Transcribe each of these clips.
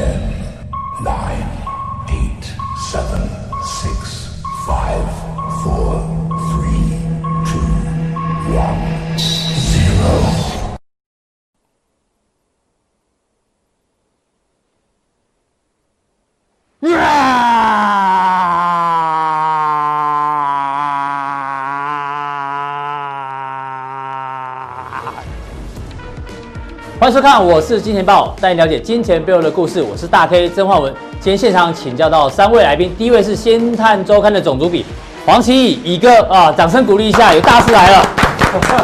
care. 收看，我是金钱豹，带你了解金钱背后的故事。我是大 K 曾焕文。今天现场请教到三位来宾，第一位是《先探周刊》的总主笔黄奇乙乙哥啊，掌声鼓励一下，有大事来了。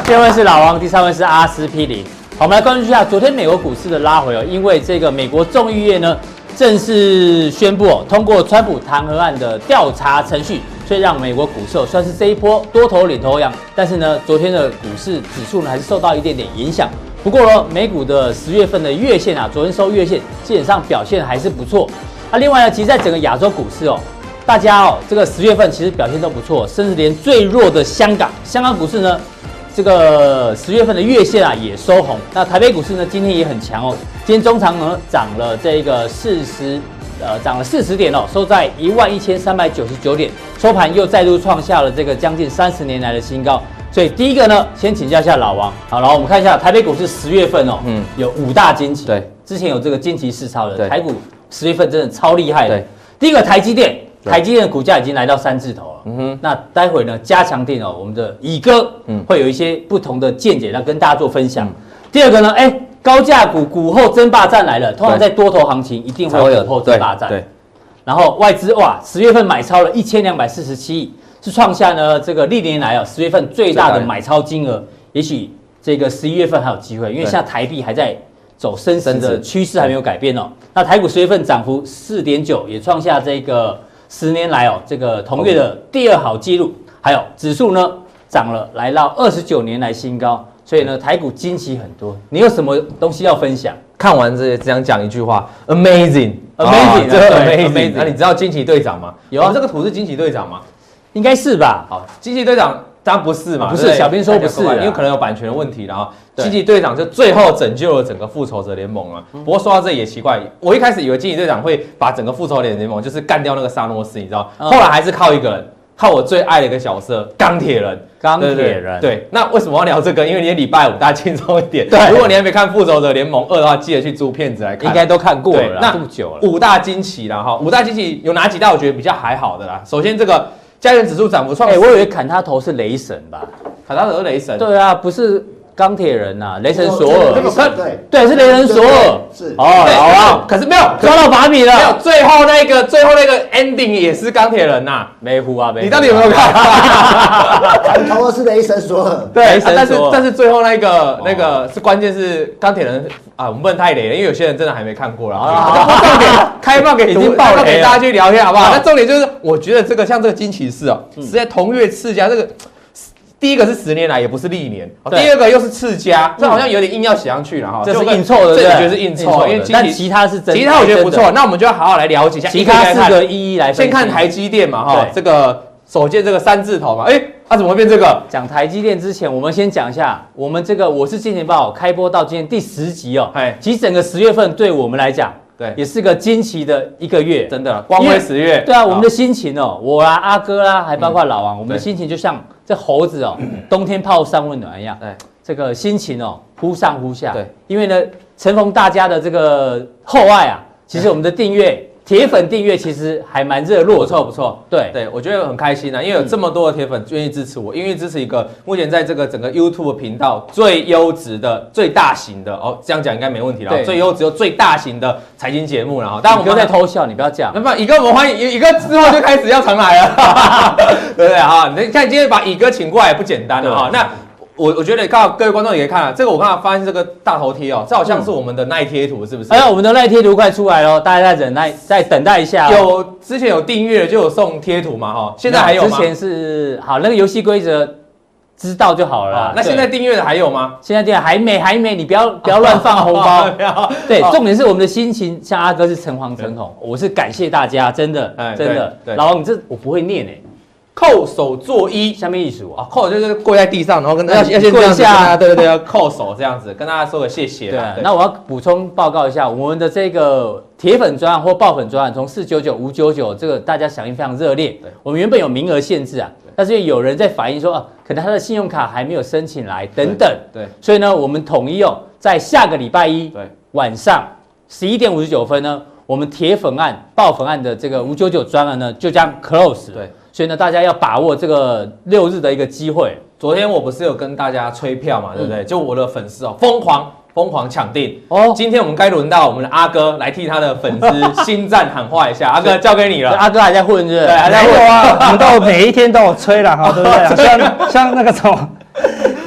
第二位是老王，第三位是阿司匹林。好，我们来关注一下昨天美国股市的拉回哦，因为这个美国众议院呢正式宣布哦，通过川普弹劾案的调查程序，所以让美国股市哦算是这一波多头领头羊。但是呢，昨天的股市指数呢还是受到一点点影响。不过呢，美股的十月份的月线啊，昨天收月线，基本上表现还是不错。啊，另外呢，其实在整个亚洲股市哦，大家哦，这个十月份其实表现都不错，甚至连最弱的香港，香港股市呢，这个十月份的月线啊也收红。那台北股市呢，今天也很强哦，今天中长呢涨了这个四十，呃，涨了四十点哦，收在一万一千三百九十九点，收盘又再度创下了这个将近三十年来的新高。所以第一个呢，先请教一下老王。好，然后我们看一下台北股市十月份哦，嗯，有五大惊奇。对，之前有这个惊奇四超人台股十月份真的超厉害的。对，第一个台积电，台积电的股价已经来到三字头了。嗯哼，那待会呢，加强电哦，我们的乙哥，嗯，会有一些不同的见解，来跟大家做分享。嗯、第二个呢，哎，高价股股后争霸战来了。通常在多头行情一定会有股后争霸战。对，然后外资哇，十月份买超了一千两百四十七亿。是创下呢这个历年来啊十月份最大的买超金额，也许这个十一月份还有机会，因为现在台币还在走升值的趋势还没有改变哦。那台股十月份涨幅四点九，也创下这个十年来哦这个同月的第二好记录。还有指数呢涨了，来到二十九年来新高。所以呢台股惊奇很多，你有什么东西要分享？看完这些只想讲一句话：Amazing，Amazing，这个 Amazing。那你知道惊奇队长吗？有啊，这个图是惊奇队长吗？应该是吧？好，惊奇队长当然不是嘛，不是。小兵说不是，因为可能有版权的问题。然后惊奇队长就最后拯救了整个复仇者联盟啊。不过说到这也奇怪，我一开始以为惊奇队长会把整个复仇者联盟就是干掉那个沙诺斯，你知道？后来还是靠一个人，靠我最爱的一个角色钢铁人。钢铁人，对。那为什么要聊这个？因为你礼拜五大家轻松一点。对。如果你还没看复仇者联盟二的话，记得去租片子来看。应该都看过了，那不久了。五大惊奇了哈，五大惊奇有哪几大？我觉得比较还好的啦。首先这个。加权指数涨幅创，哎，我以为砍他头是雷神吧？砍他头是雷神？对啊，不是钢铁人呐，雷神索尔。对对，是雷神索尔。是哦，好啊。可是没有抓到把柄了。没有，最后那个最后那个 ending 也是钢铁人呐，没胡啊，没。你到底有没有看？砍头的是雷神索尔。对，但是但是最后那个那个是关键是钢铁人啊，我们不能太雷了，因为有些人真的还没看过了。啊，重点开放给已经爆了，给大家去聊一下好不好？那重点就是，我觉得这个像这个惊奇士哦，是在同月次家这个。第一个是十年来，也不是历年。第二个又是次佳，这好像有点硬要写上去了哈。这是硬凑的，这我觉得是硬凑，因为但其他是真。其他我觉得不错，那我们就要好好来了解一下。其他四个一一来。先看台积电嘛哈，这个首见这个三字头嘛，哎，它怎么会变这个？讲台积电之前，我们先讲一下我们这个我是金钱豹开播到今天第十集哦。哎，其实整个十月份对我们来讲。对，也是个惊奇的一个月，真的光辉十月。对啊，我们的心情哦，我啊、阿哥啦，还包括老王，我们的心情就像这猴子哦，冬天泡三温暖一样。对，这个心情哦，忽上忽下。对，因为呢，承蒙大家的这个厚爱啊，其实我们的订阅。铁粉订阅其实还蛮热络，不错不错。对对，我觉得很开心啊，因为有这么多的铁粉愿意支持我，愿意支持一个目前在这个整个 YouTube 频道最优质的、最大型的哦，这样讲应该没问题了。最优质又最大型的财经节目了哈。当然我们在偷笑，你不要这样。那么乙哥，我们欢迎乙哥之后就开始要常来了，对不对哈？你看今天把乙哥请过来也不简单了哈。那。我我觉得刚好各位观众也可以看啊，这个我刚刚发现这个大头贴哦，这好像是我们的耐贴图，是不是？哎呀，我们的耐贴图快出来了，大家再忍耐，再等待一下。有之前有订阅就有送贴图嘛，哈，现在还有吗？之前是好那个游戏规则知道就好了。那现在订阅的还有吗？现在订阅还没还没，你不要不要乱放红包。对，重点是我们的心情，像阿哥是诚惶诚恐，我是感谢大家，真的真的。老王，你这我不会念哎。叩首作揖，下面一数啊，叩就是跪在地上，然后跟大家那要跪下。对对对，要叩首这样子，跟大家说个谢谢啦。对，那我要补充报告一下，我们的这个铁粉专案或爆粉专案，从四九九、五九九，这个大家响应非常热烈。对。我们原本有名额限制啊，但是有人在反映说，啊，可能他的信用卡还没有申请来，等等。对，所以呢，我们统一哦，在下个礼拜一晚上十一点五十九分呢，我们铁粉案、爆粉案的这个五九九专案呢，就将 close。对，所以呢，大家要把握这个六日的一个机会。昨天我不是有跟大家催票嘛，对不对？就我的粉丝哦，疯狂疯狂抢订哦今天我们该轮到我们的阿哥来替他的粉丝心战喊话一下，阿哥交给你了。阿哥还在混，是不是？对，还在没有。啊，我们都每一天都有催了哈，对不对？像像那个什么，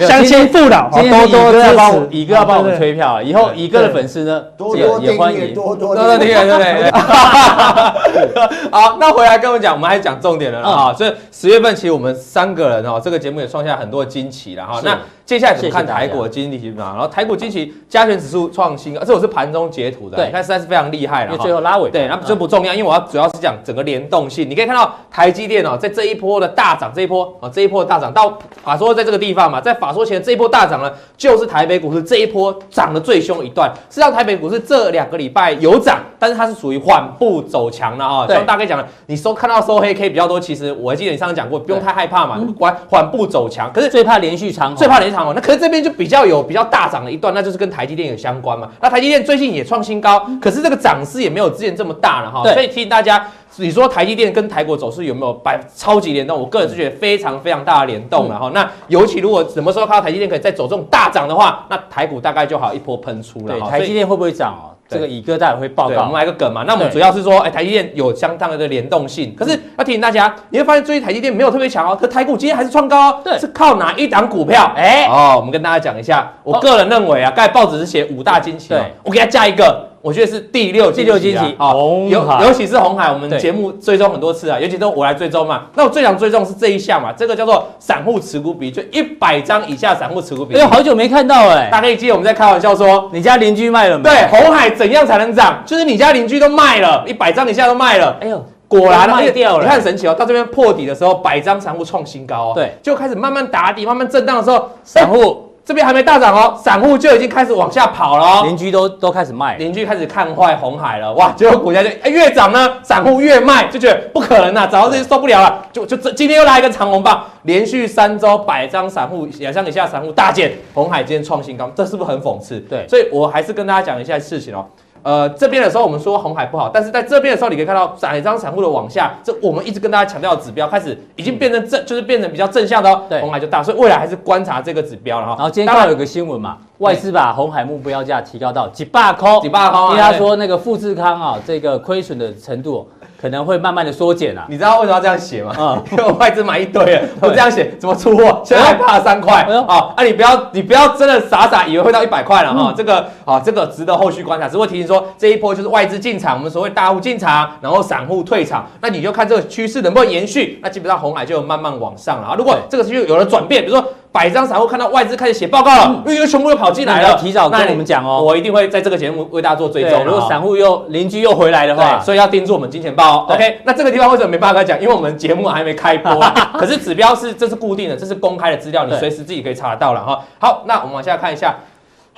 乡亲父老，今天多多要帮我，持。乙哥要帮我们对对催票啊！以后乙哥的粉丝呢，多这个多订阅，也欢迎。多多对对对不对。好，那回来跟我们讲，我们还是讲重点了啊。所以十月份其实我们三个人哦，这个节目也创下很多惊奇了哈。那接下来怎么看台股的经济嘛？然后台股惊奇加权指数创新高，这我是盘中截图的，对你看实在是非常厉害了因为。最后拉尾，对，那这不重要，因为我要主要是讲整个联动性。你可以看到台积电哦，在这一波的大涨，这一波啊，这一波的大涨到法说在这个地方嘛，在法说前这一波大涨呢，就是台北股市这一波涨的最凶一段。实际上台北股市这两个礼拜有涨，但是它是属于缓步走强的啊。对像大概讲了，你收看到收黑 K 比较多，其实我还记得你上次讲过，不用太害怕嘛，缓缓步走强。可是最怕连续长红，最怕连长哦，那可是这边就比较有比较大涨的一段，那就是跟台积电有相关嘛。那台积电最近也创新高，可是这个涨势也没有之前这么大了哈。所以提醒大家，你说台积电跟台股走势有没有百超级联动？我个人是觉得非常非常大的联动了哈。那尤其如果什么时候看到台积电可以再走这种大涨的话，那台股大概就好一波喷出了对，台积电会不会涨哦？对这个乙哥待会会报告，我们告。来个梗嘛。那我们主要是说，哎，台积电有相当的联动性。可是要提醒大家，你会发现最近台积电没有特别强哦，可台股今天还是创高哦。对是靠哪一档股票？哎哦，我们跟大家讲一下，我个人认为啊，刚才报纸是写五大惊奇哦对，我给它加一个，我觉得是第六第六惊奇哦，尤尤其是红海，我们对节目追踪很多次啊，尤其都我来追踪嘛。那我最想追踪是这一项嘛，这个叫做散户持股比，就一百张以下散户持股比哎。呦，好久没看到哎，大家可以记得我们在开玩笑说。你家邻居卖了没？对，红海怎样才能涨？就是你家邻居都卖了，一百张以下都卖了。哎呦，果然都卖掉了你看神奇哦，到这边破底的时候，百张散户创新高哦，对，就开始慢慢打底，慢慢震荡的时候，散户这边还没大涨哦，散户就已经开始往下跑了哦。邻居都都开始卖，邻居开始看坏红海了，哇！结果股价就哎越涨呢，散户越卖，就觉得不可能呐、啊，涨到这些受不了了，就就这今天又拉一根长红棒，连续三周百张散户两张以下散户大减，红海今天创新高，这是不是很讽刺？对所以我还是跟大家讲一下事情哦。呃，这边的时候我们说红海不好，但是在这边的时候，你可以看到窄张散户的往下，这我们一直跟大家强调的指标开始已经变成正，就是变成比较正向的哦。对鸿海就大，所以未来还是观察这个指标了哈。然后今天刚好有个新闻嘛，外资把红海目标价提高到几百块，几百块啊因为他对说那个富士康啊，这个亏损的程度可能会慢慢的缩减啊。你知道为什么要这样写吗？嗯 因为外资买一堆了，我这样写怎么出货？现在还怕三块啊！啊，你不要你不要真的傻傻以为会到一百块了哈，这个啊这个值得后续观察。只会提醒说这一波就是外资进场，我们所谓大户进场，然后散户退场，那你就看这个趋势能不能延续。那基本上红海就慢慢往上了啊。如果这个趋势有了转变，比如说百张散户看到外资开始写报告了，因为全部又跑进来了，提早跟你我们讲哦我一定会在这个节目为大家做追踪如果散户又邻居又回来的话，，所以要盯住我们金钱豹哦。OK，那这个地方为什么没办法讲？因为我们节目还没开播，可是指标是这是固定的，这是公开的资料，你随时自己可以查得到了哈。好，那我们往下看一下。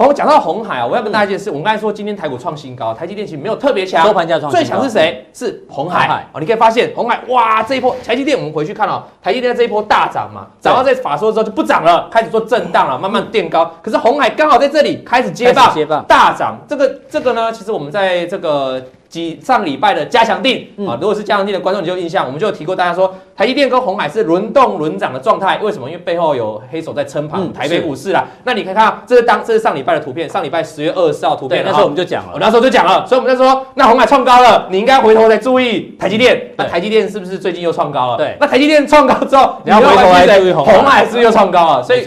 好，我讲到红海啊，我要跟大家一件事，我们刚才说今天台股创新高，台积电其实没有特别强，收盘价创最强是谁？是鸿鸿海海哦。你可以发现红海哇，这一波台积电我们回去看哦，台积电这一波大涨嘛，涨到在法说之后就不涨了，开始做震荡了，慢慢垫高。可是红海刚好在这里开始接棒开始接棒大涨，这个这个呢，其实我们在这个。几上礼拜的加强定啊，如果是加强定的观众，你就有印象，我们就有提过大家说，台积电跟鸿海是轮动轮涨的状态。为什么？因为背后有黑手在撑盘嗯台北股市啦。那你可以看到，这是当这是上礼拜的图片，上礼拜十月二十四号图，片。那时候我们就讲了，我那时候就讲了，所以我们就说，那鸿海创高了，你应该回头再注意台积电。那台积电是不是最近又创高了？对那台积电创高之后，你要回头来注意红海是不是又创高了？所以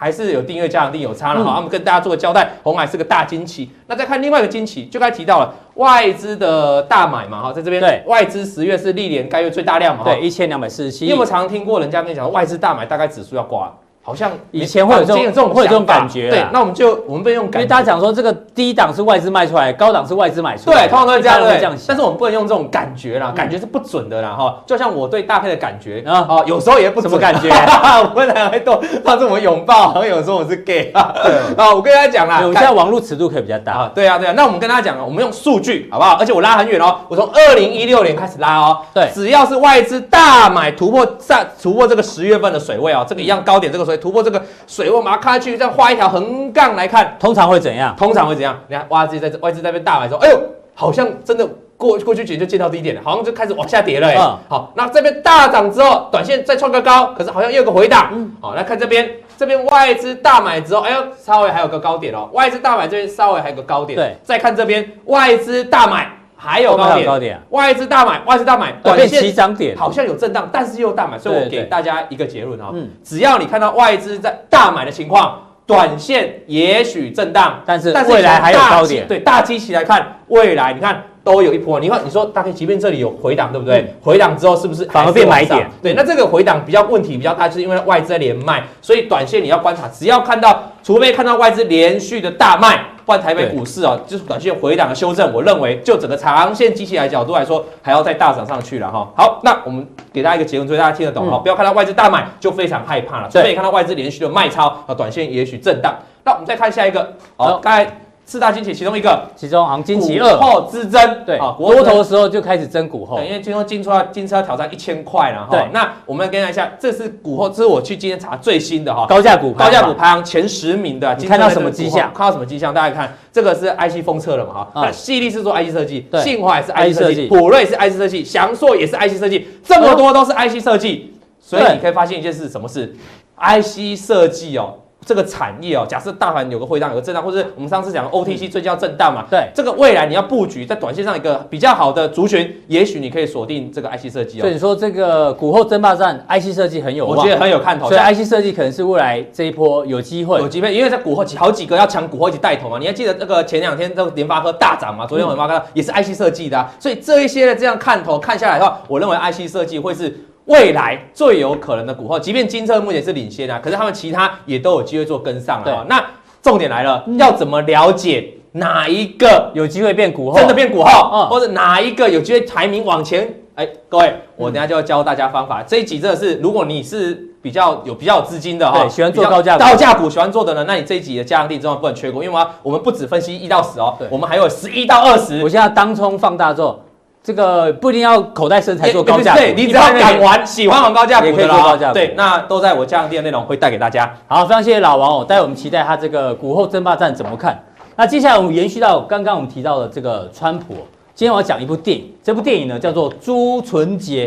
还是有订阅加强定有差了哈。嗯他们跟大家做个交代，红海是个大惊奇。那再看另外一个惊奇，就该提到了外资的大买嘛哈，在这边对外资十月是历年该月最大量嘛哈。对，一千两百四十七，你有没常听过人家跟你讲，外资大买大概指数要挂好像以前会有这种这种会有这种感觉，对，那我们就我们不用感觉，因为大家讲说这个低档是外资卖出来，高档是外资买出来，对，通常都是这样，对，这样。但是我们不能用这种感觉啦，感觉是不准的啦，哈。就像我对大配的感觉啊，哦，有时候也不怎么感觉，我们两个都上次我们拥抱，好像有时候我是 gay 啊。啊，我跟大家讲啦，我现在网络尺度可以比较大。啊，对啊，对啊。那我们跟大家讲啊，我们用数据好不好？而且我拉很远哦，我从二零一六年开始拉哦，对，只要是外资大买突破上突破这个十月份的水位哦，这个一样高点，这个水突破这个水位，我们把它看下去。这样画一条横杠来看，通常会怎样？通常会怎样？你看，哇，自己在这外资在那边大买的时候，哎呦，好像真的过过去几天就见到低点了，好像就开始往下跌了，哎、嗯，好，那这边大涨之后，短线再创个高，可是好像又有个回档，嗯，好，来看这边，这边外资大买之后，哎呦，稍微还有个高点哦，外资大买这边稍微还有个高点，对，再看这边外资大买。还有高点，高点。啊、外资大买，外资大买，短线起涨点。好像有震荡，但是又大买，所以我给大家一个结论啊，只要你看到外资在大买的情况，短线也许震荡，但是未来还有高点，对，大机器来看未来，你看都有一波，你看你说大概即便这里有回档，对不对？嗯、回档之后是不是反而变买点？对，那这个回档比较问题比较大，就是因为外资在连卖，所以短线你要观察，只要看到，除非看到外资连续的大卖。换台北股市哦，就是短线回档的修正，我认为就整个长线机器来角度来说，还要再大涨上去了哈。好，那我们给大家一个结论，所以大家听得懂哈，不要看到外资大买就非常害怕了，除非看到外资连续的卖超啊，短线也许震荡。那我们再看下一个，好，刚才。四大惊奇其中一个，其中好像惊奇二。股后之争，对啊，多头的时候就开始争股后，对，因为听说金车金车要挑战一千块了哈。对，那我们跟大家一下，这是股后，这是我去今天查最新的哈，高价股，高价股排行前十名的，你看到什么迹象？看到什么迹象？大家看，这个是 IC 封测了嘛哈？那矽力是做 IC 设计，信华也是 IC 设计，普瑞是 IC 设计，翔硕也是 IC 设计，这么多都是 IC 设计，所以你可以发现一件事，什么是 IC 设计哦？这个产业哦，假设大盘有个回档，有个震荡，或者我们上次讲的 OTC 最近要震荡嘛？对，这个未来你要布局在短线上一个比较好的族群，也许你可以锁定这个 IC 设计哦。所以你说这个股后争霸战，IC 设计很有，我觉得很有看头。所以 IC 设计可能是未来这一波有机会，有机会，因为在股后几好几个要抢股后一起带头嘛。你还记得那个前两天这个联发科大涨嘛？昨天联发科也是 IC 设计的啊。所以这一些的这样看头看下来的话，我认为 IC 设计会是。未来最有可能的股后，即便金车目前是领先啊，可是他们其他也都有机会做跟上了。那重点来了，要怎么了解哪一个有机会变股后，真的变股后，或者哪一个有机会排名往前？哎，各位，我等下就要教大家方法。这一集真的是，如果你是比较有比较有资金的哈，喜欢做高价高价股喜欢做的呢，那你这一集的加强錠真的不能缺过，因为我们不只分析一到十哦，我们还有十一到二十。我现在当冲放大之后。这个不一定要口袋深才做高价股，对，你只要敢玩，喜欢玩高价股也可以做高价股。对，那都在我加强錠的内容会带给大家。好，非常谢谢老王哦，待会我们期待他这个股后争霸战怎么看。那接下来我们延续到刚刚我们提到的这个川普，今天我要讲一部电影，这部电影呢叫做《朱纯杰》。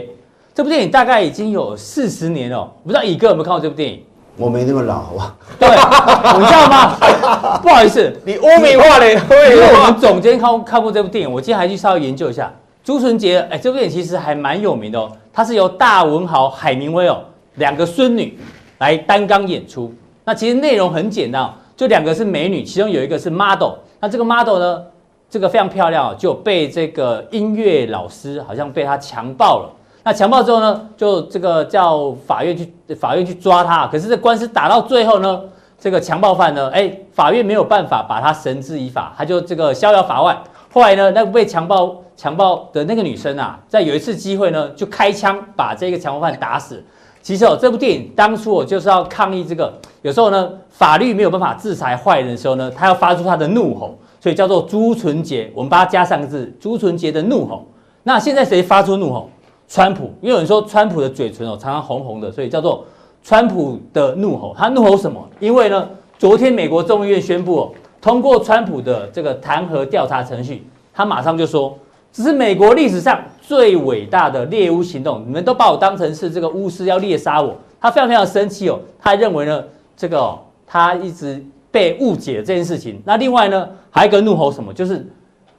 这部电影大概已经有四十年了，不知道乙哥有没有看过这部电影？我没那么老，好吧？对，你知道吗？不好意思，你污名化了，因为我们总监看看过这部电影，我今天还去稍微研究一下。朱纯杰，哎，这部电影其实还蛮有名的哦。它是由大文豪、海明威哦两个孙女来担纲演出。那其实内容很简单哦，就两个是美女，其中有一个是 model。那这个 model 呢，这个非常漂亮，就被这个音乐老师好像被他强暴了。那强暴之后呢，就这个叫法院去法院去抓他。可是这官司打到最后呢，这个强暴犯呢，哎，法院没有办法把他绳之以法，他就这个逍遥法外。后来呢，那个被强暴强暴的那个女生啊，在有一次机会呢，就开枪把这个强暴犯打死。其实哦，这部电影当初我就是要抗议这个，有时候呢，法律没有办法制裁坏人的时候呢，他要发出他的怒吼，所以叫做朱纯杰。我们把它加上个字，朱纯杰的怒吼。那现在谁发出怒吼？川普，因为有人说川普的嘴唇哦常常红红的，所以叫做川普的怒吼。他怒吼什么？因为呢，昨天美国众议院宣布哦。通过川普的这个弹劾调查程序，他马上就说这是美国历史上最伟大的猎巫行动，你们都把我当成是这个巫师要猎杀我，他非常非常生气哦，他还认为呢这个、他一直被误解这件事情。那另外呢还一个怒吼什么，就是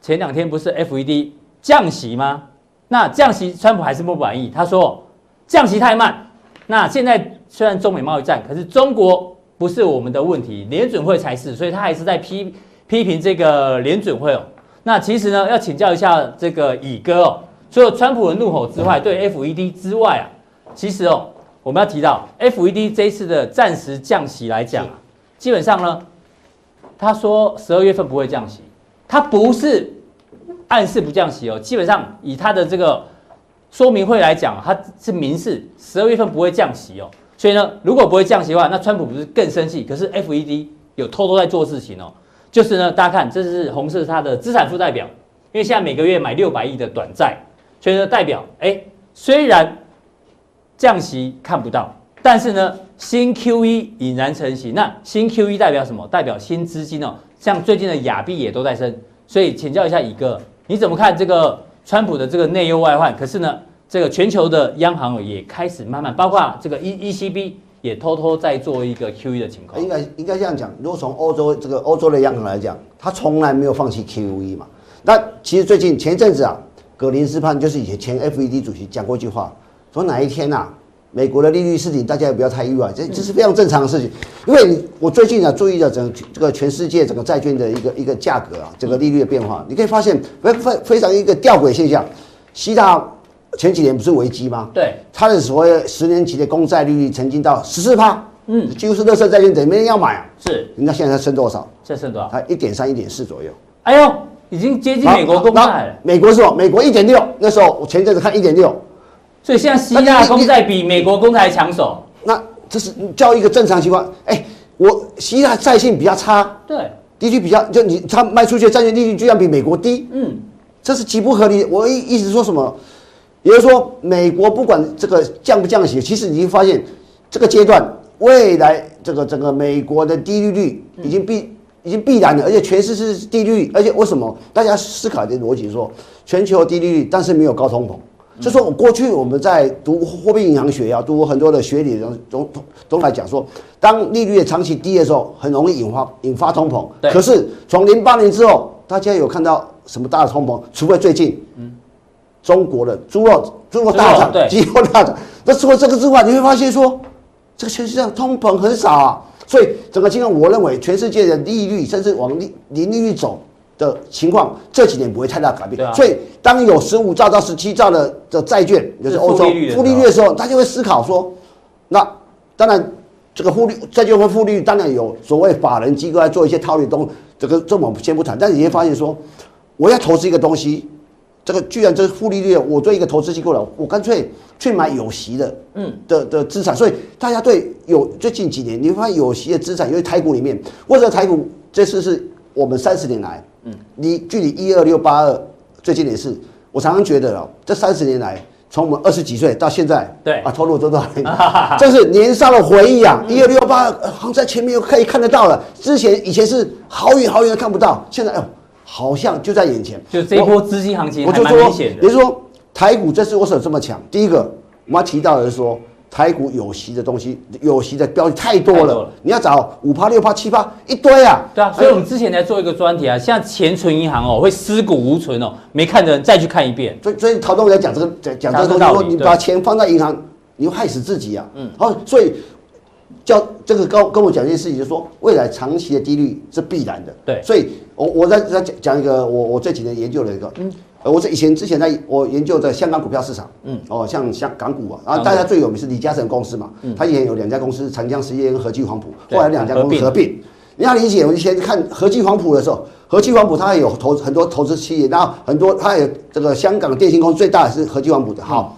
前两天不是 FED 降息吗？那降息川普还是不满意，他说降息太慢。那现在虽然中美贸易战，可是中国。不是我们的问题，联准会才是，所以他还是在批批评这个联准会哦。那其实呢，要请教一下这个乙哥哦。除了川普的怒吼之外，对 FED 之外啊，其实哦，我们要提到 FED 这一次的暂时降息来讲，基本上呢，他说十二月份不会降息，他不是暗示不降息哦，基本上以他的这个说明会来讲，他是明示十二月份不会降息哦。所以呢，如果不会降息的话，那川普不是更生气？可是 FED 有偷偷在做事情哦，就是呢，大家看，这是红色，它的资产负债表，因为现在每个月买六百亿的短债，所以呢，代表哎，虽然降息看不到，但是呢，新 QE 已然成型。那新 QE 代表什么？代表新资金哦，像最近的亚币也都在升。所以请教一下乙哥，你怎么看这个川普的这个内忧外患？可是呢，这个全球的央行也开始慢慢，包括这个 E ECB 也偷偷在做一个 QE 的情况。应该应该这样讲，如果从欧洲这个欧洲的央行来讲，他从来没有放弃 QE 嘛。那其实最近前一阵子啊，格林斯潘就是以前前 FED 主席讲过一句话，说哪一天啊，美国的利率事情大家也不要太意外，这这是非常正常的事情。因为我最近啊注意了整这个全世界整个债券的一个一个价格啊，整个利率的变化，你可以发现非非非常一个吊诡现象，希腊。前几年不是危机吗？对，它的所谓十年期的公债利率曾经到十四趴，嗯，几乎是垃圾债券，等于没人要买啊。是，人家现在它升多少？现在升多少？它一点三、一点四左右。哎呦，已经接近美国公债了。美国是什么？美国一点六，那时候我前一阵子看一点六，所以现在希腊公债比美国公债还抢手。那这是叫一个正常情况。哎，我希腊债性比较差，对，利率比较，就你他卖出去的债券利率居然比美国低，嗯，这是极不合理。我一一直说什么？也就是说，美国不管这个降不降息，其实你会发现，这个阶段未来这个整个美国的低利率已经必已经必然了，而且全市是低利率，而且为什么？大家思考的逻辑说，全球低利率，但是没有高通膨，就说我过去我们在读货币银行学啊，读很多的学理中都都来讲说，当利率长期低的时候，很容易引发引发通膨。可是从零八年之后，大家有看到什么大的通膨？除非最近，嗯。中国的猪肉，猪肉大涨，鸡肉大涨。那除了这个之外，你会发现说，这个全世界上通膨很少啊。所以整个情况，我认为全世界的利率甚至往利零利率走的情况，这几年不会太大改变。所以当有十五兆到十七兆的的债券，就是欧洲负利率的时候，大家会思考说，那当然这个负利债券和负利率，当然有所谓法人机构来做一些套利东，这个这我们先不谈。但是你会发现说，我要投资一个东西。这个居然这是负利率，我做一个投资机构了，我干脆去买有息的，嗯的的资产。所以大家对有最近几年，你会发现有息的资产，因为台股里面，或者台股这次是我们三十年来，嗯，离距离一二六八二最近也是，我常常觉得哦，这三十年来，从我们二十几岁到现在，对啊，投入多少，这是年少的回忆啊，一二六八二好像在前面又可以看得到了，之前以前是好远好远都看不到，现在哦。好像就在眼前，就这一波资金行情，我就说，也就是说，台股这次为什么这么强？第一个，我们要提到的是说，台股有息的东西，有息的标的太多了，多了你要找五趴、六趴、七趴一堆啊。对啊，所以我们之前在做一个专题啊，像钱存银行哦，会尸骨无存哦，没看的人再去看一遍。所以，所以陶东在讲这个，讲讲这个东西，说你把钱放在银行，你会害死自己啊。嗯，好，所以。叫这个跟跟我讲一件事情，就是说未来长期的低率是必然的。对，所以我我在在讲讲一个我我这几年研究的一个，嗯，我是以前之前在我研究的香港股票市场，嗯，哦，像香港股啊，然后大家最有名是李嘉诚公司嘛，嗯，他以前有两家公司，长江实业跟和记黄埔，后来两家公司合并。你要理解，我以前看和记黄埔的时候，和记黄埔它有投很多投资企业，然后很多它有这个香港电信公司最大的是和记黄埔的，好，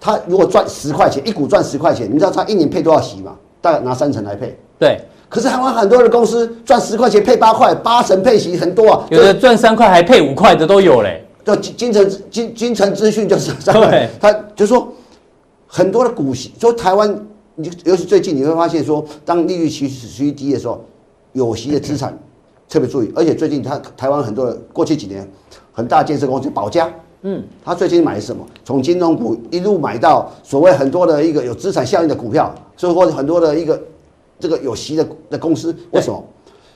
他如果赚十块钱一股赚十块钱，你知道他一年配多少息吗？大概拿三成来配，对。可是台湾很多的公司赚十块钱配八块，八成配息很多啊。有的赚三块还配五块的都有嘞。就金城金金城资讯就是这样。对。他就说很多的股息，说台湾，你尤其最近你会发现说，当利率趋势趋于低的时候，有息的资产特别注意。而且最近他台湾很多的过去几年很大建设公司保家。嗯，他最近买什么？从金融股一路买到所谓很多的一个有资产效应的股票，所以或者很多的一个这个有息的的公司，为什么？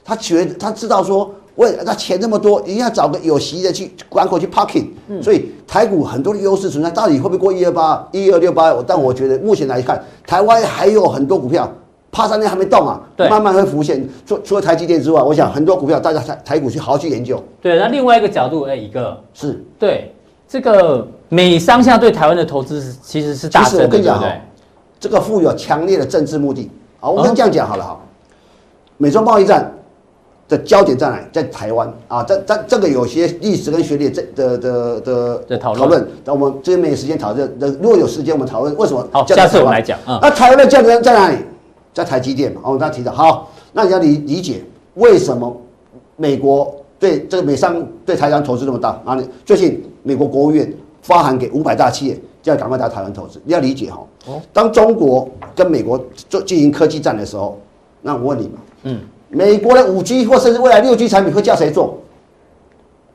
他觉得他知道说，为他钱那么多，一定要找个有息的去关口去 parking。嗯，所以台股很多的优势存在，到底会不会过一二八、一二六八？但我觉得目前来看，台湾还有很多股票，趴三年还没动啊，对，慢慢会浮现。除除了台积电之外，我想很多股票大家台台股去好好去研究。对，那另外一个角度，哎，一个是对。这个美商现在对台湾的投资其实是大升的，对不对？这个富有强烈的政治目的。好，我们这样讲好了哈。美中贸易战的焦点在哪里？在台湾啊，这这这个有些历史跟学历的的的的讨论。那我们这边没有时间讨论。如果有时间，我们讨论为什么？好，下次我们来讲。那台湾的价值在哪里？在台积电嘛。我们刚提到，好，那你要理理解为什么美国对这个美商对台湾投资那么大？啊，你最近美国国务院发函给五百大企业，叫赶快到台湾投资。你要理解哈。哦。当中国跟美国做进行科技战的时候，那我问你嘛。嗯，美国的五 G 或甚至未来六 G 产品会叫谁做？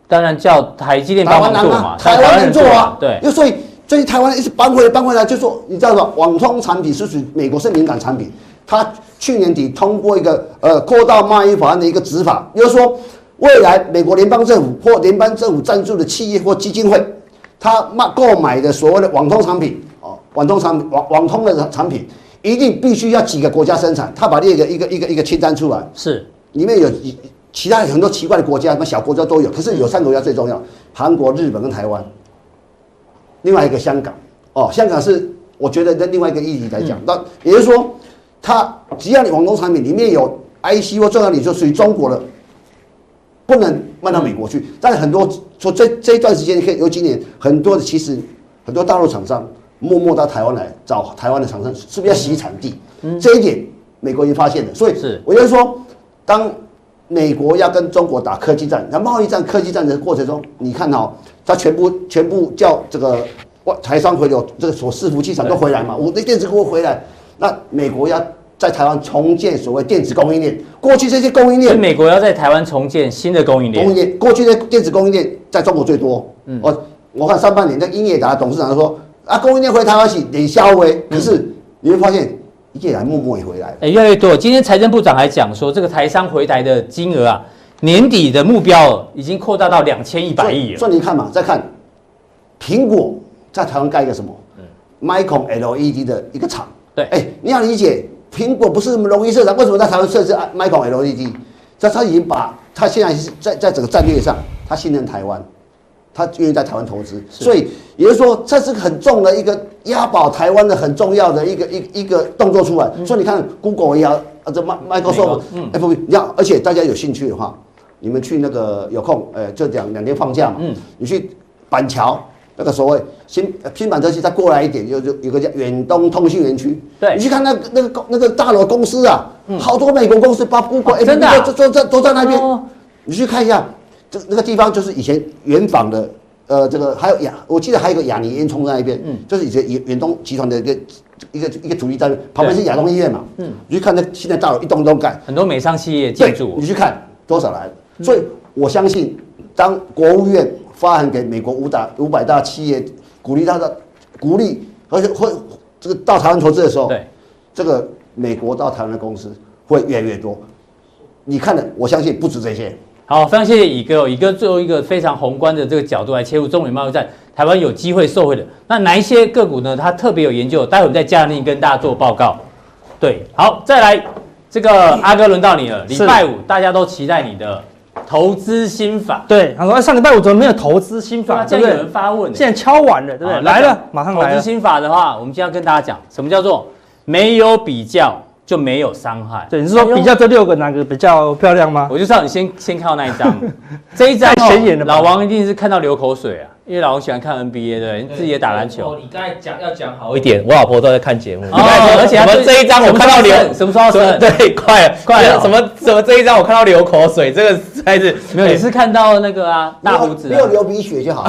当然叫台积电帮忙做嘛，台湾人做啊。对，又所以最近台湾一直搬回来搬回来，就说你知道吗？网通产品是属于美国是敏感产品，它去年底通过一个呃扩大贸易法案的一个执法，就是说未来美国联邦政府或联邦政府赞助的企业或基金会，他卖购买的所谓的网通产品哦，网通产品网网通的产品。一定必须要几个国家生产，他把列个一个一个一个清单出来，是里面有其他很多奇怪的国家，什么小国家都有，可是有三个国家最重要：韩国、日本跟台湾。另外一个香港，哦，香港是我觉得在另外一个意义来讲，那、嗯、也就是说，它只要你网通产品里面有 IC 或重要，你就属于中国的，不能卖到美国去。嗯、但是很多说这这一段时间，你可以有几年，很多的其实很多大陆厂商。默默到台湾来找台湾的厂商，是不是要洗产地？嗯，这一点美国已经发现了，所以是我就说，当美国要跟中国打科技战、那贸易战、科技战的过程中，你看哦，他全部全部叫这个外台商回流，这个所伺服器厂都回来嘛，我的电子锅回来，那美国要在台湾重建所谓电子供应链，过去这些供应链，美国要在台湾重建新的供应链，供应链过去的电子供应链在中国最多，嗯，我我看上半年的英业达董事长说。啊，供应链回台湾是得消微，可是你会发现，一来默默也回来了，哎、欸，越来越多。今天财政部长还讲说，这个台商回台的金额啊，年底的目标已经扩大到两千一百亿了。所以你看嘛，再看苹果在台湾盖一个什么嗯，Micron LED 的一个厂。对，哎、欸，你要理解，苹果不是那么容易设厂，为什么在台湾设置 Micron LED？这他已经把他现在是在在整个战略上，他信任台湾。他愿意在台湾投资，所以也就是说，这是很重的一个押宝台湾的很重要的一个一个一个动作出来。所以你看，Google 也要，啊，这 Microsoft、FB，你要，而且大家有兴趣的话，你们去那个有空，呃，就两两天放假嘛，嗯你去板桥那个所谓新新板车区再过来一点，有有有个叫远东通讯园区，对，你去看那个那个那个大楼公司啊，好多美国公司把 Google、FB 都都在都在那边，你去看一下。这那个地方就是以前远访的，呃，这个还有亚，我记得还有一个亚尼烟囱在那边，嗯，就是以前远远东集团的一个一个一个主力站，旁边是亚东医院嘛，嗯，你去看那现在大楼一栋栋盖，很多美商企业进驻，你去看多少来，所以我相信，当国务院发函给美国五大五百大企业，鼓励他的鼓励，而且会这个到台湾投资的时候，对，这个美国到台湾的公司会越来越多，你看的，我相信不止这些。好，非常谢谢乙哥哦。乙哥最后一个非常宏观的这个角度来切入中美贸易战，台湾有机会受惠的那哪一些个股呢？他特别有研究，待会我们在加强錠跟大家做报告。对，好，再来这个阿哥轮到你了。礼拜五大家都期待你的投资心法。对，他说上礼拜五怎么没有投资心法？这样有人发问，现在敲完了，对不对？来了，马上来了。投资心法的话，我们今天要跟大家讲，什么叫做没有比较。就没有伤害。对，你是说比较这六个哪个比较漂亮吗？我就知道你先先看到那一张，这一张显眼的。老王一定是看到流口水啊，因为老王喜欢看 NBA 的，你自己也打篮球。你刚才讲要讲好一点，我老婆都在看节目。哦而且什么这一张我看到流，什么时候生？对，快了快了。什么什么这一张我看到流口水，这个实在是没有。你是看到那个啊大胡子，没有流鼻血就好。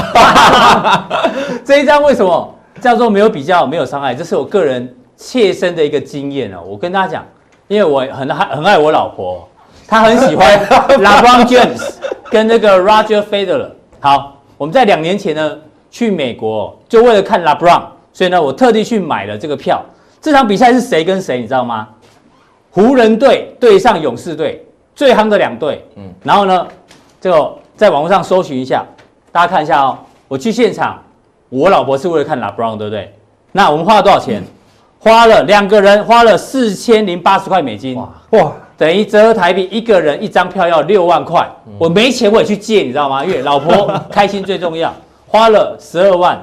这一张为什么叫做没有比较没有伤害？这是我个人。切身的一个经验哦，我跟大家讲，因为我很爱很爱我老婆，她很喜欢 LeBron James 跟那个 Roger Federer。好，我们在两年前呢去美国，就为了看 LeBron，所以呢我特地去买了这个票。这场比赛是谁跟谁，你知道吗？湖人队对上勇士队，最夯的两队。嗯，然后呢，就在网络上搜寻一下，大家看一下哦。我去现场，我老婆是为了看 LeBron，对不对？那我们花了多少钱？嗯花了两个人花了四千零八十块美金，哇，等于折合台币一个人一张票要六万块。我没钱我也去借，你知道吗？因为老婆 开心最重要，花了十二万，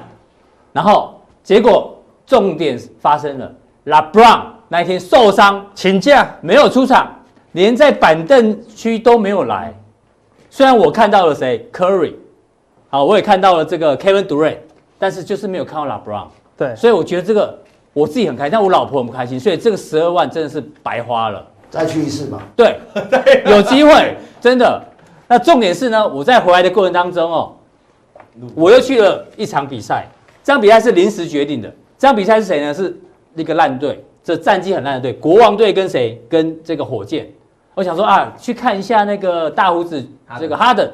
然后结果重点发生了 LeBron 那一天受伤请假没有出场，连在板凳区都没有来。虽然我看到了谁 Curry，好，我也看到了这个 Kevin Durant，但是就是没有看到 LeBron。对，所以我觉得这个我自己很开心，但我老婆很不开心，所以这个十二万真的是白花了。再去一次嘛？对，有机会，真的。那重点是呢，我在回来的过程当中哦，我又去了一场比赛，这场比赛是临时决定的。这场比赛是谁呢？是那个烂队，这战绩很烂的队，国王队跟谁？跟这个火箭。我想说啊，去看一下那个大胡子这个哈登，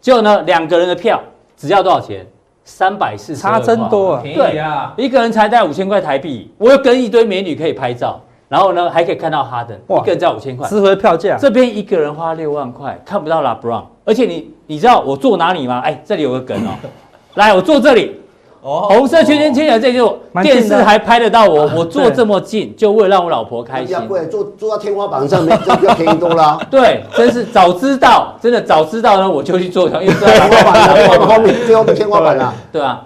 结果呢，两个人的票只要多少钱？三百四十，差真多啊！便宜啊，一个人才带五千块台币，我又跟一堆美女可以拍照。然后呢，还可以看到哈登，一个人只要五千块，值回票价。这边一个人花六万块，看不到 LeBron，而且你你知道我坐哪里吗？哎，这里有个梗哦，来，我坐这里，哦，红色圈圈圈的这就电视还拍得到我，我坐这么近，就为了让我老婆开心。贵，坐坐到天花板上面，这比较便宜多啦。对，真是早知道，真的早知道呢，我就去坐，因为天花板，天花板最后的天花板了，对啊。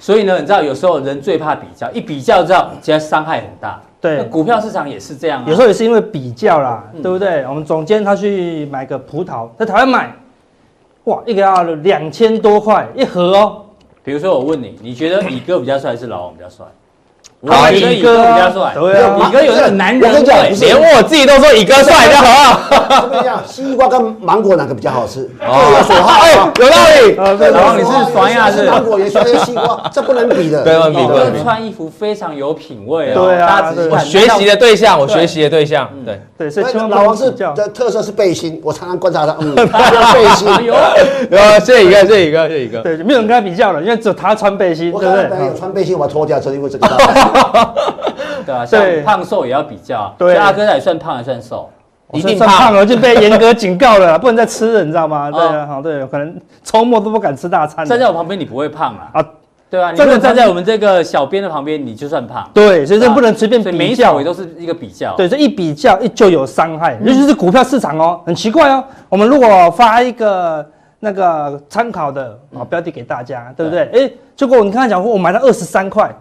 所以呢，你知道有时候人最怕比较，一比较之后，其实伤害很大。对，股票市场也是这样，有时候也是因为比较啦，对不对？我们总监他去买个葡萄，在台湾买，哇，一个要两千多块一盒哦。比如说我问你，你觉得乙哥比较帅还是老王比较帅？我觉得乙哥比较帅，对啊，乙哥有那个男人味，连我自己都说乙哥帅，这样好不好？怎么样？西瓜跟芒果哪个比较好吃？各有所好，哎，有道理。然后你是酸亚是？芒果也酸，西瓜 这不能比的。对，乙哥穿衣服非常有品味啊。对啊，我学习的对象，我学习的对象。对对，所以老王是的特色是背心，我常常观察他，嗯，背心。有，有，谢一个，谢一个，谢一个。对，没有人跟他比较了，因为只有他穿背心，对不对？有穿背心，我脱掉，就是因为这个。对啊，像胖瘦也要比较。对，阿哥也算胖还算瘦？一定胖了就被严格警告了，不能再吃了，你知道吗？对啊，好，对，可能周末都不敢吃大餐。站在我旁边你不会胖啊？啊，对啊，你不能站在我们这个小编的旁边，你就算胖。对，所以这不能随便比较，每一小也都是一个比较。对，这一比较一就有伤害，尤其是股票市场哦，很奇怪哦。我们如果发一个那个参考的啊标的给大家，对不对？哎，结果你刚才讲说，我买了二十三块。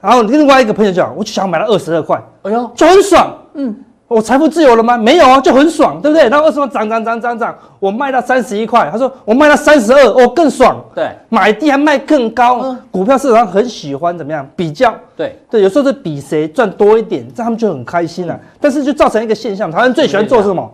然后另外一个朋友讲，我就想买了二十二块，哎呦，就很爽，嗯，我财富自由了吗？没有啊，就很爽，对不对？然后为什么涨涨涨涨涨？我卖到三十一块，他说我卖到三十二，我，更爽，对，买低还卖更高，嗯，股票市场很喜欢怎么样比较？对对，有时候是比谁赚多一点，这样他们就很开心了，啊。但是就造成一个现象，台湾最喜欢做什么？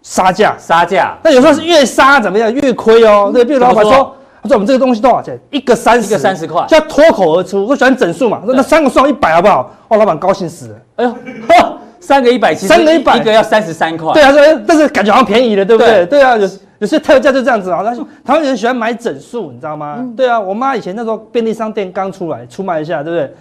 杀价，杀价。但有时候是越杀怎么样越亏哦，对，比如老板说。说我们这个东西多少钱？一个三十，一个三十块，就要脱口而出。我喜欢整数嘛，说那三个算一百好不好？哦，老板高兴死了。哎呦，三个一百，三个一百，一个要三十三块。对啊，说但是感觉好像便宜了，对不对？对啊，有有些特价就这样子啊。他说台湾人喜欢买整数，你知道吗？对啊，我妈以前那时候便利商店刚出来出卖一下，对不对？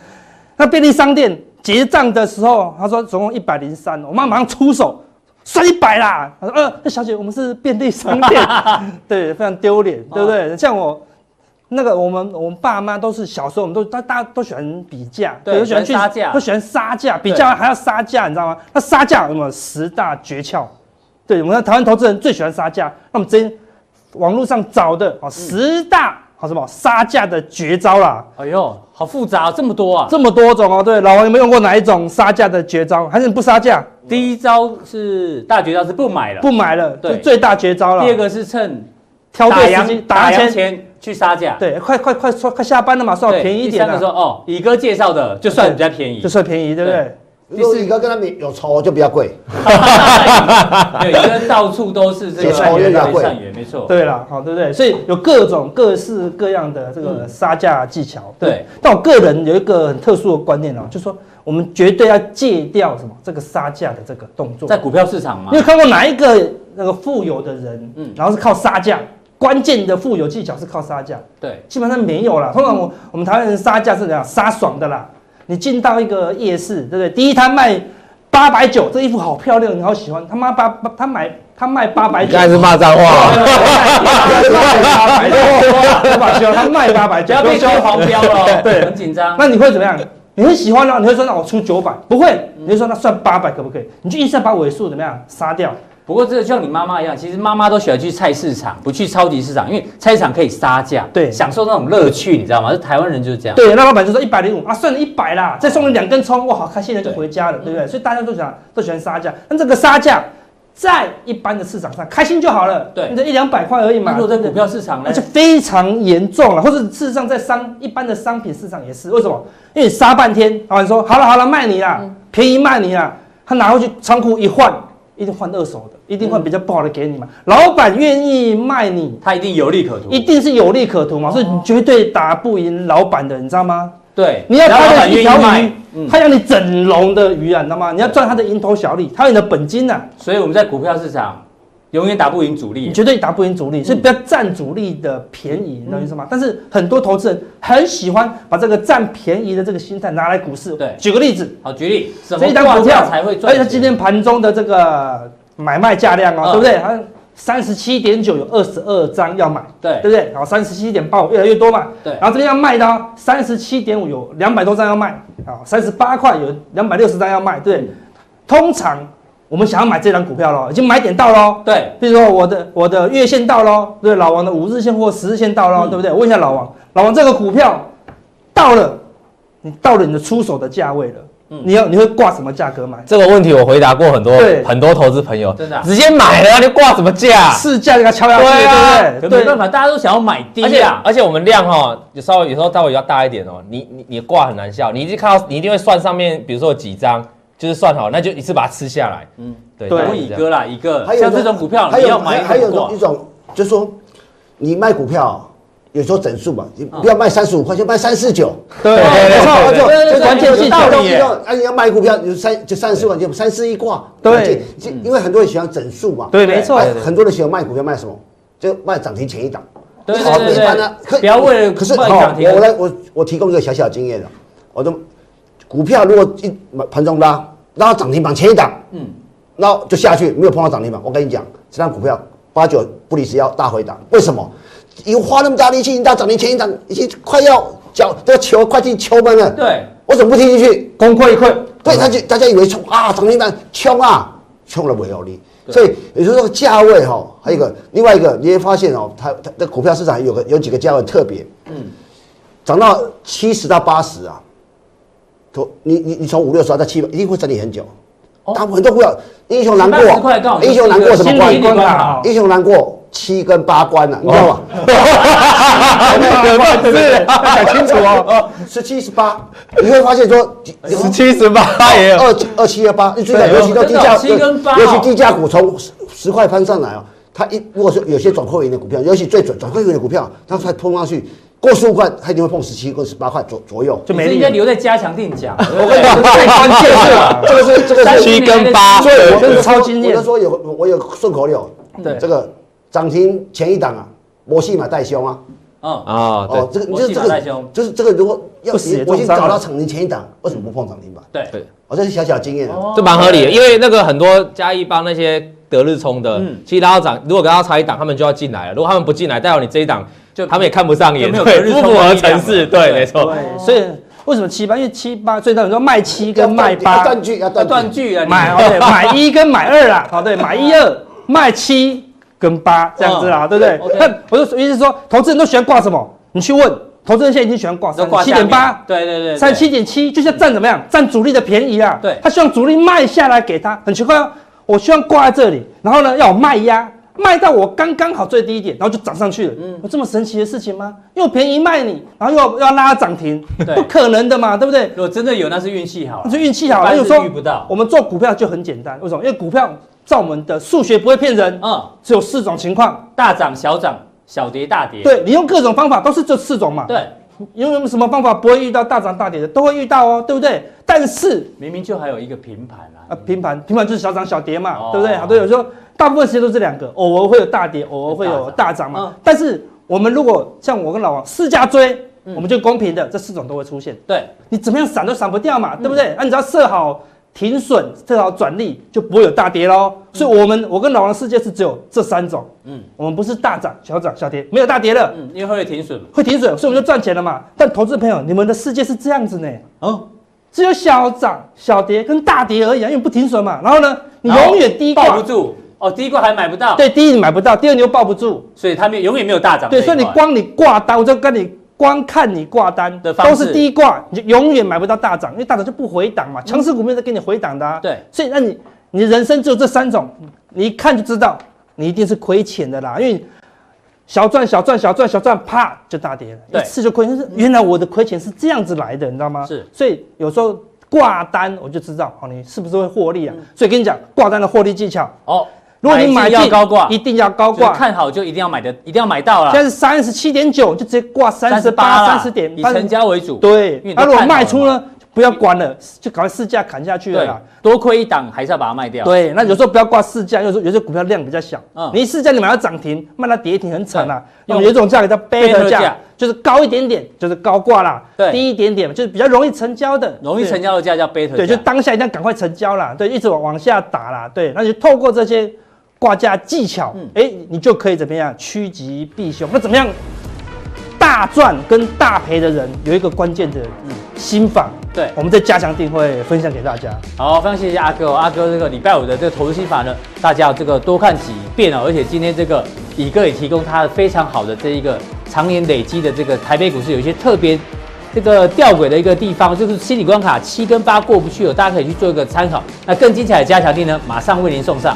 那便利商店结账的时候，他说总共一百零三，我妈马上出手。算一百啦！他说：“呃，那小姐，我们是便利商店，对，非常丢脸，对不对？像我那个，我们我们爸妈都是小时候，我们都大大家都喜欢比价，对，都喜欢去杀价，都喜欢杀价，比价还要杀价，你知道吗？那杀价有什么十大诀窍？对，我们台湾投资人最喜欢杀价，那么今天网络上找的啊，十大。”好什么杀价的绝招啦？哎呦，好复杂，这么多啊，这么多种哦。对，老王有没有用过哪一种杀价的绝招？还是你不杀价？第一招是大绝招，是不买了，不买了，对，最大绝招了。第二个是趁挑对时机打烊前去杀价，对，快快快快下班了嘛，算便宜一点。第三个说哦，乙哥介绍的就算比较便宜，就算便宜，对不对？如果乙哥跟他们有仇，就比较贵。对，因为到处都是这个善缘，善缘没错。对了，好，对不对？所以有各种各式各样的这个杀价技巧。对，但我个人有一个很特殊的观念哦，就是说我们绝对要戒掉什么这个杀价的这个动作。在股票市场吗？你有看过哪一个那个富有的人，嗯，然后是靠杀价？关键的富有技巧是靠杀价。对，基本上没有啦。通常我我们台湾人杀价是怎样？杀爽的啦。你进到一个夜市，对不对？第一摊卖八百九，这衣服好漂亮，你好喜欢。他妈八八，他买他卖八百九，刚才是骂脏话。八百九，他卖八百九，要被标黄标了，对，很紧张。那你会怎么样？你会喜欢呢？你会说那我出九百？不会，你会说那算八百可不可以？你就一下把尾数怎么样杀掉？不过这个就像你妈妈一样，其实妈妈都喜欢去菜市场，不去超级市场，因为菜市场可以杀价，对享受那种乐趣，你知道吗？是台湾人就是这样。对，那老板就说一百零五啊，算了一百啦，再送你两根葱，哇，好开心的就回家了，对不对？所以大家都想都喜欢杀价，但这个杀价在一般的市场上开心就好了，对你这一两百块而已嘛。如果在股票市场呢，那就非常严重了，或者事实上在商一般的商品市场也是，为什么？因为你杀半天，老板说好了好了卖你啦，便宜卖你啦，他拿回去仓库一换。一定换二手的，一定会比较不好的给你嘛。嗯、老板愿意卖你，他一定有利可图，一定是有利可图嘛，哦、所以你绝对打不赢老板的，你知道吗？对，你要他的一条鱼，嗯、他要你整笼的鱼啊，你知道吗？你要赚他的蝇头小利，他有你的本金啊。所以我们在股票市场。永远打不赢主力，你绝对打不赢主力，所以不要占主力的便宜，你懂意思吗？但是很多投资人很喜欢把这个占便宜的这个心态拿来股市。对，举个例子，好，举例，这一档股票才会赚，而且它今天盘中的这个买卖价量哦，对不对？它三十七点九有二十二张要买，对，对不对？然后三十七点八五越来越多嘛，对。然后这边要卖的三十七点五有两百多张要卖，啊，三十八块有两百六十张要卖，对。通常。我们想要买这张股票喽，已经买点到喽。对，比如说我的我的月线到喽，对，老王的五日线或十日线到喽，嗯、对不对？我问一下老王，老王这个股票到了，你到了你的出手的价位了，嗯、你要你会挂什么价格买？这个问题我回答过很多，对很多投资朋友，真的、啊、直接买了你挂什么价？市价给它敲下去，对啊，对不对？没办法，大家都想要买低啊。而且，而且我们量哈，有稍微有时候稍微要大一点哦。你你你挂很难笑，你一定看到你一定会算上面，比如说有几张。就是算好，那就一次把它吃下来。嗯，对，对，乙哥啦，一个，像这种股票，还有买还有一种，就是说你卖股票，有时候整数嘛，你不要卖三十五块，就卖三四九。对，没错，就就关键是道理。啊，你要卖股票，就三就三十四万，就三四一挂。对，因为很多人喜欢整数嘛。对，没错。很多人喜欢卖股票，卖什么？就卖涨停前一档。对对对。不要为了可是好，我来我我提供一个小小经验的，我都。股票如果一盘中拉，拉到涨停板前一档，嗯，然后就下去，没有碰到涨停板。我跟你讲，这张股票八九不离十要大回档。为什么？因为花那么大力气，你到涨停前一涨已经快要脚都球快进球门了。对，我怎么不听进去？功亏一篑。对，他就大家以为冲啊涨停板冲啊，冲了没有力。所以也就是说价位哈，还有一个另外一个你会发现哦，它它的股票市场有个有几个价位特别，嗯，涨到七十到八十啊。你你你从五六十到七百，一定会整理很久。大部分都不要英雄难过，英雄难过什么关？英雄难过七跟八关了，你知道吗？是不是？讲清楚哦。十七十八，你会发现说十七十八也有二二七二八，你最尤其到低价，尤其低价股从十块翻上来哦，它一如果是有些转会员的股票，尤其最准转会员的股票，它才碰上去。过十五块，它一定会碰十七或十八块左左右，就没应该留在加强定讲。我跟你讲，最关键是这个是这个是七跟八，所以我是超经验。我就说有我有顺口溜，对这个涨停前一档啊，摩西买带凶啊。啊啊，哦，这个就是这个就是这个，如果要我先找到涨停前一档，为什么不碰涨停板？对对，我这是小小经验，这蛮合理的，因为那个很多嘉义帮那些德日冲的，其实拉到涨，如果跟他差一档，他们就要进来了。如果他们不进来，代表你这一档。就他们也看不上眼，对，不符合城市，对，没错。所以为什么七八？因为七八，所以他们说卖七跟卖八断句要断句啊，买买一跟买二啦，好，对，买一二，卖七跟八这样子啦，对不对？那我就意思是说，投资人都喜欢挂什么？你去问投资人，现在已经喜欢挂三七点八，对对对，三七点七，就是要占怎么样？占主力的便宜啊。对，他希望主力卖下来给他，很奇怪哦，我希望挂在这里，然后呢要我卖压。卖到我刚刚好最低点，然后就涨上去了。嗯，有这么神奇的事情吗？又便宜卖你，然后又要，要拉涨停，不可能的嘛，对不对？如果真的有，那是运气好，那是运气好。有时候遇不到。我们做股票就很简单，为什么？因为股票照我们的数学不会骗人。嗯，只有四种情况：大涨、小涨、小跌、大跌。对，你用各种方法都是这四种嘛。对，用什么方法不会遇到大涨大跌的，都会遇到哦，对不对？但是明明就还有一个平盘啊，啊，平盘，平盘就是小涨小跌嘛，对不对？好多有时候。大部分时间都是两个，偶尔会有大跌，偶尔会有大涨嘛。但是我们如果像我跟老王四家追，我们就公平的，这四种都会出现。对，你怎么样闪都闪不掉嘛，对不对？那你只要设好停损，设好转利，就不会有大跌喽。所以，我们我跟老王世界是只有这三种。嗯，我们不是大涨小涨小跌，没有大跌了。嗯，因为会停损，会停损，所以我们就赚钱了嘛。但投资朋友，你们的世界是这样子呢？哦，只有小涨小跌跟大跌而已啊，因为不停损嘛。然后呢，你永远低挂。不住。哦，第一挂还买不到，对，第一你买不到，第二你又抱不住，所以他们永远没有大涨。对，所以你光你挂单，我就跟你光看你挂单的方式都是低挂，你就永远买不到大涨，因为大涨就不回档嘛，强势股没有在给你回档的啊。对，所以那你你人生只有这三种，你一看就知道你一定是亏钱的啦，因为小赚小赚小赚小赚，啪就大跌了，一次就亏钱。原来我的亏钱是这样子来的，你知道吗？是，所以有时候挂单我就知道，哦，你是不是会获利啊？所以跟你讲挂单的获利技巧哦，如果你买进要高挂，一定要高挂，看好就一定要买的，一定要买到了。现在是三十七点九，就直接挂三十八、三十点，以成交为主。对，那、啊、如果卖出呢，不要关了，就赶快市价砍下去了啦。多亏一档还是要把它卖掉。对，那有时候不要挂市价，有时候有些股票量比较小，嗯，你市价你买到涨停，卖到跌停很惨啊。用有一种价格叫贝特价，就是高一点点就是高挂啦，对，低一点点就是比较容易成交的，容易成交的价叫贝特价。对，就当下一定要赶快成交啦，对，一直往往下打啦，对，那就透过这些挂价技巧，哎、嗯欸，你就可以怎么样趋吉避凶？那怎么样大赚跟大赔的人有一个关键的心法。对，我们在加强定会分享给大家。好，非常谢谢阿哥。阿哥这个礼拜五的这个投资心法呢，大家要这个多看几遍哦。而且今天这个乙哥也提供他非常好的这一个常年累积的这个台北股市有一些特别这个吊诡的一个地方，就是心理关卡七跟八过不去哦，大家可以去做一个参考。那更精彩的加强定呢，马上为您送上。